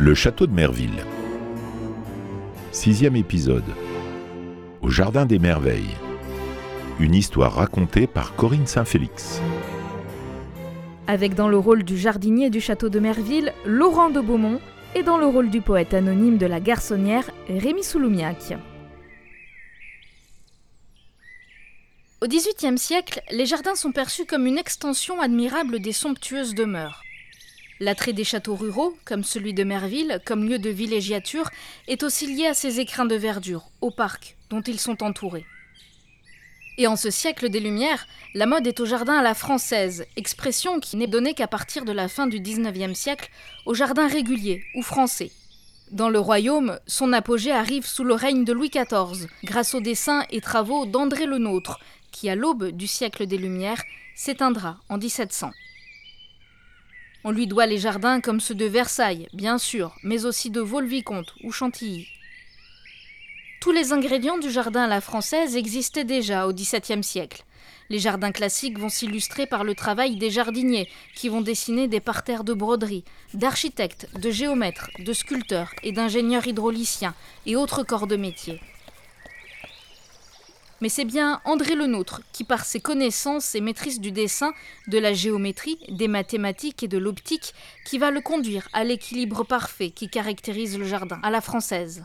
Le château de Merville. Sixième épisode. Au Jardin des Merveilles. Une histoire racontée par Corinne Saint-Félix. Avec dans le rôle du jardinier du château de Merville, Laurent de Beaumont, et dans le rôle du poète anonyme de la garçonnière, Rémi Souloumiac. Au XVIIIe siècle, les jardins sont perçus comme une extension admirable des somptueuses demeures. L'attrait des châteaux ruraux, comme celui de Merville, comme lieu de villégiature, est aussi lié à ces écrins de verdure, aux parcs, dont ils sont entourés. Et en ce siècle des Lumières, la mode est au jardin à la française, expression qui n'est donnée qu'à partir de la fin du XIXe siècle au jardin régulier ou français. Dans le royaume, son apogée arrive sous le règne de Louis XIV, grâce aux dessins et travaux d'André le Nôtre, qui à l'aube du siècle des Lumières s'éteindra en 1700. On lui doit les jardins comme ceux de Versailles, bien sûr, mais aussi de Vaux-le-Vicomte ou Chantilly. Tous les ingrédients du jardin à la française existaient déjà au XVIIe siècle. Les jardins classiques vont s'illustrer par le travail des jardiniers, qui vont dessiner des parterres de broderie, d'architectes, de géomètres, de sculpteurs et d'ingénieurs hydrauliciens et autres corps de métier. Mais c'est bien André Lenôtre qui, par ses connaissances et maîtrise du dessin, de la géométrie, des mathématiques et de l'optique, qui va le conduire à l'équilibre parfait qui caractérise le jardin, à la française.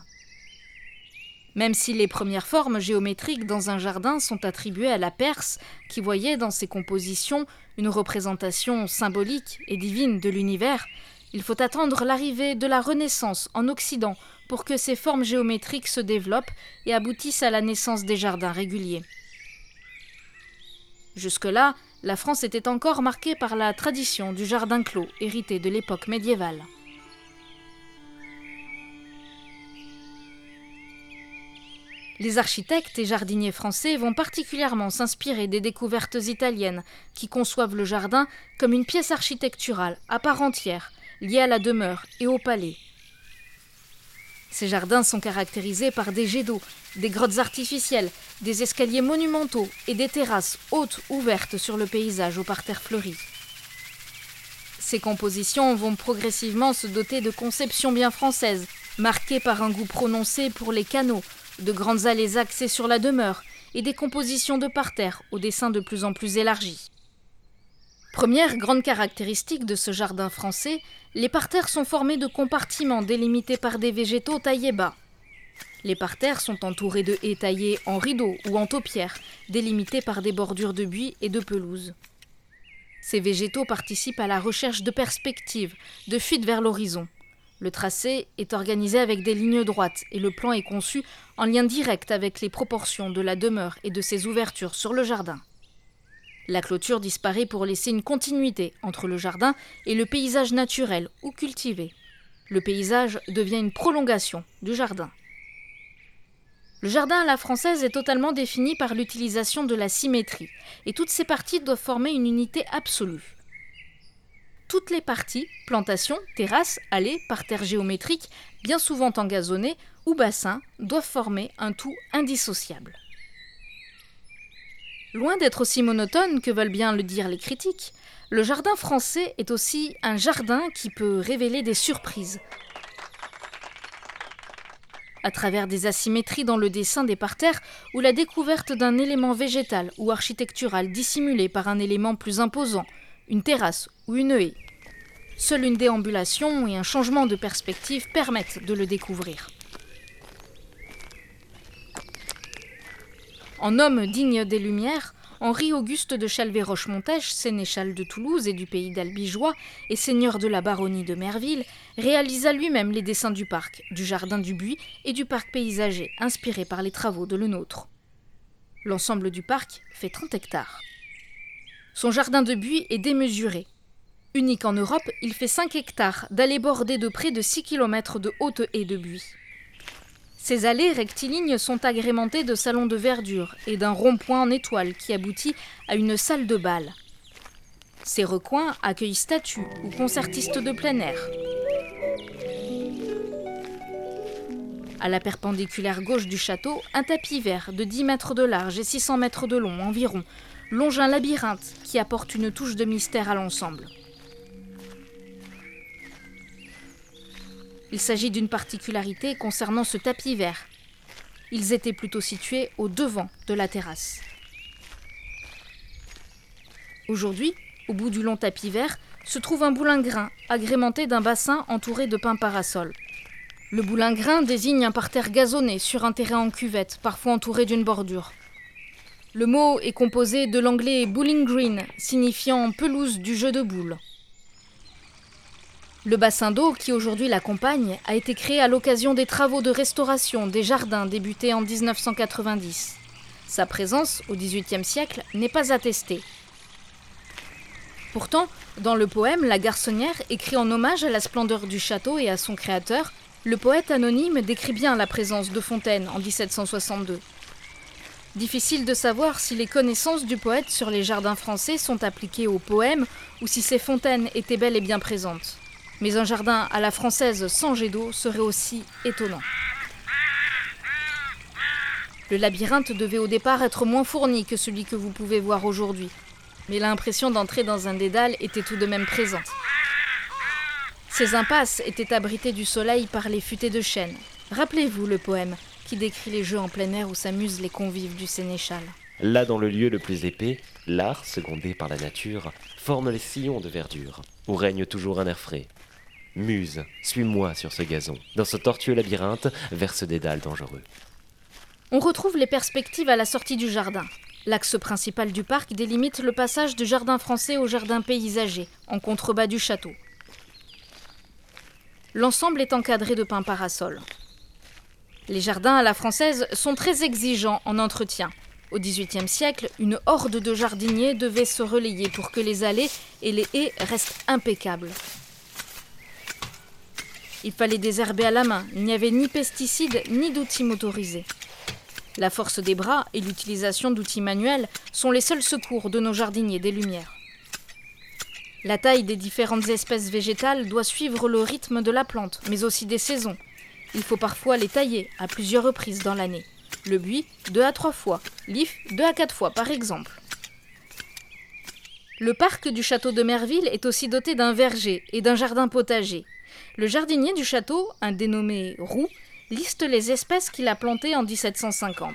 Même si les premières formes géométriques dans un jardin sont attribuées à la Perse, qui voyait dans ses compositions une représentation symbolique et divine de l'univers, il faut attendre l'arrivée de la Renaissance en Occident pour que ces formes géométriques se développent et aboutissent à la naissance des jardins réguliers. Jusque-là, la France était encore marquée par la tradition du jardin clos hérité de l'époque médiévale. Les architectes et jardiniers français vont particulièrement s'inspirer des découvertes italiennes qui conçoivent le jardin comme une pièce architecturale à part entière, liée à la demeure et au palais. Ces jardins sont caractérisés par des jets d'eau, des grottes artificielles, des escaliers monumentaux et des terrasses hautes ouvertes sur le paysage au parterre fleuri. Ces compositions vont progressivement se doter de conceptions bien françaises, marquées par un goût prononcé pour les canaux, de grandes allées axées sur la demeure et des compositions de parterre au dessin de plus en plus élargi. Première grande caractéristique de ce jardin français, les parterres sont formés de compartiments délimités par des végétaux taillés bas. Les parterres sont entourés de haies taillées en rideaux ou en taupières, délimités par des bordures de buis et de pelouse. Ces végétaux participent à la recherche de perspectives, de fuite vers l'horizon. Le tracé est organisé avec des lignes droites et le plan est conçu en lien direct avec les proportions de la demeure et de ses ouvertures sur le jardin. La clôture disparaît pour laisser une continuité entre le jardin et le paysage naturel ou cultivé. Le paysage devient une prolongation du jardin. Le jardin à la française est totalement défini par l'utilisation de la symétrie, et toutes ces parties doivent former une unité absolue. Toutes les parties, plantations, terrasses, allées, parterres géométriques, bien souvent engazonnés, ou bassins, doivent former un tout indissociable. Loin d'être aussi monotone que veulent bien le dire les critiques, le jardin français est aussi un jardin qui peut révéler des surprises. À travers des asymétries dans le dessin des parterres ou la découverte d'un élément végétal ou architectural dissimulé par un élément plus imposant, une terrasse ou une haie. Seule une déambulation et un changement de perspective permettent de le découvrir. En homme digne des Lumières, Henri-Auguste de Chalvet-Rochemontèche, sénéchal de Toulouse et du pays d'Albigeois et seigneur de la baronnie de Merville, réalisa lui-même les dessins du parc, du jardin du Buis et du parc paysager, inspirés par les travaux de Lenôtre. L'ensemble du parc fait 30 hectares. Son jardin de buis est démesuré. Unique en Europe, il fait 5 hectares, d'allées bordées de près de 6 km de haute haies de buis. Ces allées rectilignes sont agrémentées de salons de verdure et d'un rond-point en étoile qui aboutit à une salle de bal. Ces recoins accueillent statues ou concertistes de plein air. À la perpendiculaire gauche du château, un tapis vert de 10 mètres de large et 600 mètres de long environ longe un labyrinthe qui apporte une touche de mystère à l'ensemble. Il s'agit d'une particularité concernant ce tapis vert. Ils étaient plutôt situés au devant de la terrasse. Aujourd'hui, au bout du long tapis vert, se trouve un boulingrin agrémenté d'un bassin entouré de pins parasols. Le boulingrin désigne un parterre gazonné sur un terrain en cuvette, parfois entouré d'une bordure. Le mot est composé de l'anglais bowling green, signifiant pelouse du jeu de boules. Le bassin d'eau qui aujourd'hui l'accompagne a été créé à l'occasion des travaux de restauration des jardins débutés en 1990. Sa présence au XVIIIe siècle n'est pas attestée. Pourtant, dans le poème La Garçonnière, écrit en hommage à la splendeur du château et à son créateur, le poète anonyme décrit bien la présence de fontaines en 1762. Difficile de savoir si les connaissances du poète sur les jardins français sont appliquées au poème ou si ces fontaines étaient bel et bien présentes. Mais un jardin à la française sans jet d'eau serait aussi étonnant. Le labyrinthe devait au départ être moins fourni que celui que vous pouvez voir aujourd'hui, mais l'impression d'entrer dans un dédale était tout de même présente. Ces impasses étaient abritées du soleil par les futaies de chêne. Rappelez-vous le poème qui décrit les jeux en plein air où s'amusent les convives du sénéchal. Là, dans le lieu le plus épais, l'art, secondé par la nature, forme les sillons de verdure, où règne toujours un air frais. Muse, suis-moi sur ce gazon, dans ce tortueux labyrinthe, vers ce dédale dangereux. On retrouve les perspectives à la sortie du jardin. L'axe principal du parc délimite le passage du jardin français au jardin paysager, en contrebas du château. L'ensemble est encadré de pins parasols. Les jardins à la française sont très exigeants en entretien. Au XVIIIe siècle, une horde de jardiniers devait se relayer pour que les allées et les haies restent impeccables. Il fallait désherber à la main, il n'y avait ni pesticides ni d'outils motorisés. La force des bras et l'utilisation d'outils manuels sont les seuls secours de nos jardiniers des Lumières. La taille des différentes espèces végétales doit suivre le rythme de la plante, mais aussi des saisons. Il faut parfois les tailler à plusieurs reprises dans l'année. Le buis, deux à trois fois. L'if, deux à quatre fois, par exemple. Le parc du château de Merville est aussi doté d'un verger et d'un jardin potager. Le jardinier du château, un dénommé Roux, liste les espèces qu'il a plantées en 1750.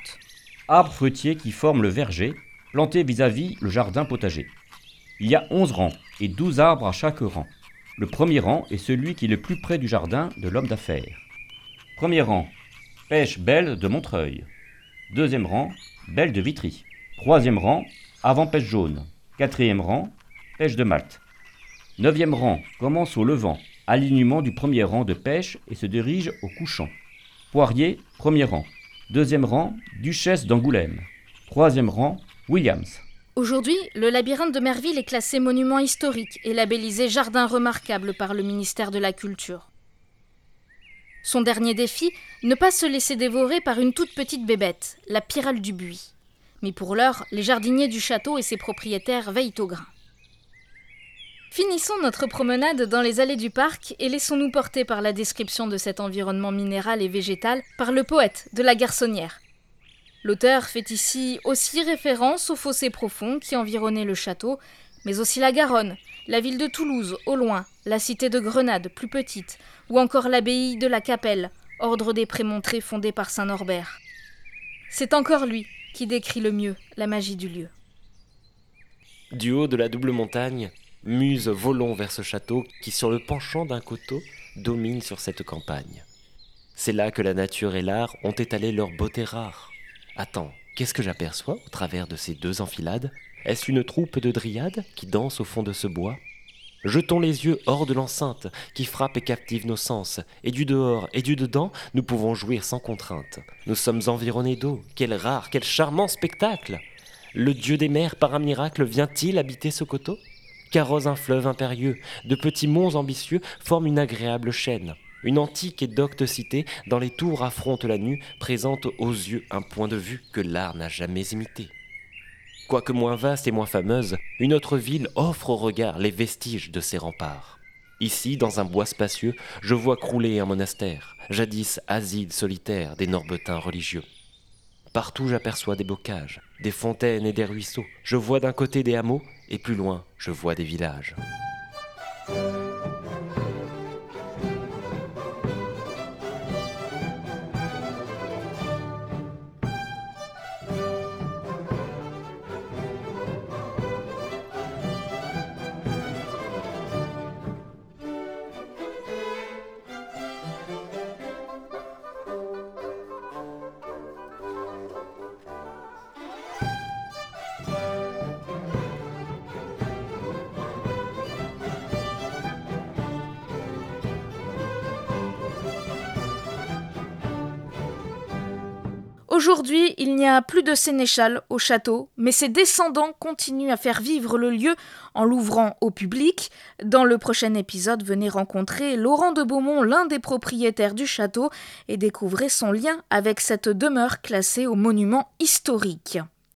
Arbres fruitiers qui forment le verger, plantés vis-à-vis le jardin potager. Il y a 11 rangs et 12 arbres à chaque rang. Le premier rang est celui qui est le plus près du jardin de l'homme d'affaires. Premier rang, pêche belle de Montreuil. Deuxième rang, belle de Vitry. Troisième rang, avant pêche jaune. Quatrième rang, pêche de Malte. Neuvième rang commence au levant, alignement du premier rang de pêche et se dirige au couchant. Poirier, premier rang. Deuxième rang, Duchesse d'Angoulême. Troisième rang, Williams. Aujourd'hui, le labyrinthe de Merville est classé monument historique et labellisé jardin remarquable par le ministère de la Culture. Son dernier défi, ne pas se laisser dévorer par une toute petite bébête, la pyrale du buis. Mais pour l'heure, les jardiniers du château et ses propriétaires veillent au grain. Finissons notre promenade dans les allées du parc et laissons-nous porter par la description de cet environnement minéral et végétal par le poète de la Garçonnière. L'auteur fait ici aussi référence aux fossés profonds qui environnaient le château, mais aussi la Garonne, la ville de Toulouse au loin, la cité de Grenade plus petite, ou encore l'abbaye de la Capelle, ordre des prémontrés fondé par saint Norbert. C'est encore lui qui décrit le mieux la magie du lieu. Du haut de la double montagne, Muse volons vers ce château qui, sur le penchant d'un coteau, domine sur cette campagne. C'est là que la nature et l'art ont étalé leur beauté rare. Attends, qu'est-ce que j'aperçois au travers de ces deux enfilades? Est-ce une troupe de dryades qui danse au fond de ce bois? Jetons les yeux hors de l'enceinte qui frappe et captive nos sens, et du dehors et du dedans, nous pouvons jouir sans contrainte. Nous sommes environnés d'eau, quel rare, quel charmant spectacle Le dieu des mers, par un miracle, vient-il habiter ce coteau qu'arrose un fleuve impérieux, de petits monts ambitieux forment une agréable chaîne. Une antique et docte cité, dans les tours affronte la nue, présente aux yeux un point de vue que l'art n'a jamais imité. Quoique moins vaste et moins fameuse, une autre ville offre au regard les vestiges de ses remparts. Ici, dans un bois spacieux, je vois crouler un monastère, jadis asile solitaire des Norbetins religieux. Partout j'aperçois des bocages, des fontaines et des ruisseaux. Je vois d'un côté des hameaux et plus loin je vois des villages. Aujourd'hui, il n'y a plus de sénéchal au château, mais ses descendants continuent à faire vivre le lieu en l'ouvrant au public. Dans le prochain épisode, venez rencontrer Laurent de Beaumont, l'un des propriétaires du château, et découvrez son lien avec cette demeure classée au monument historique.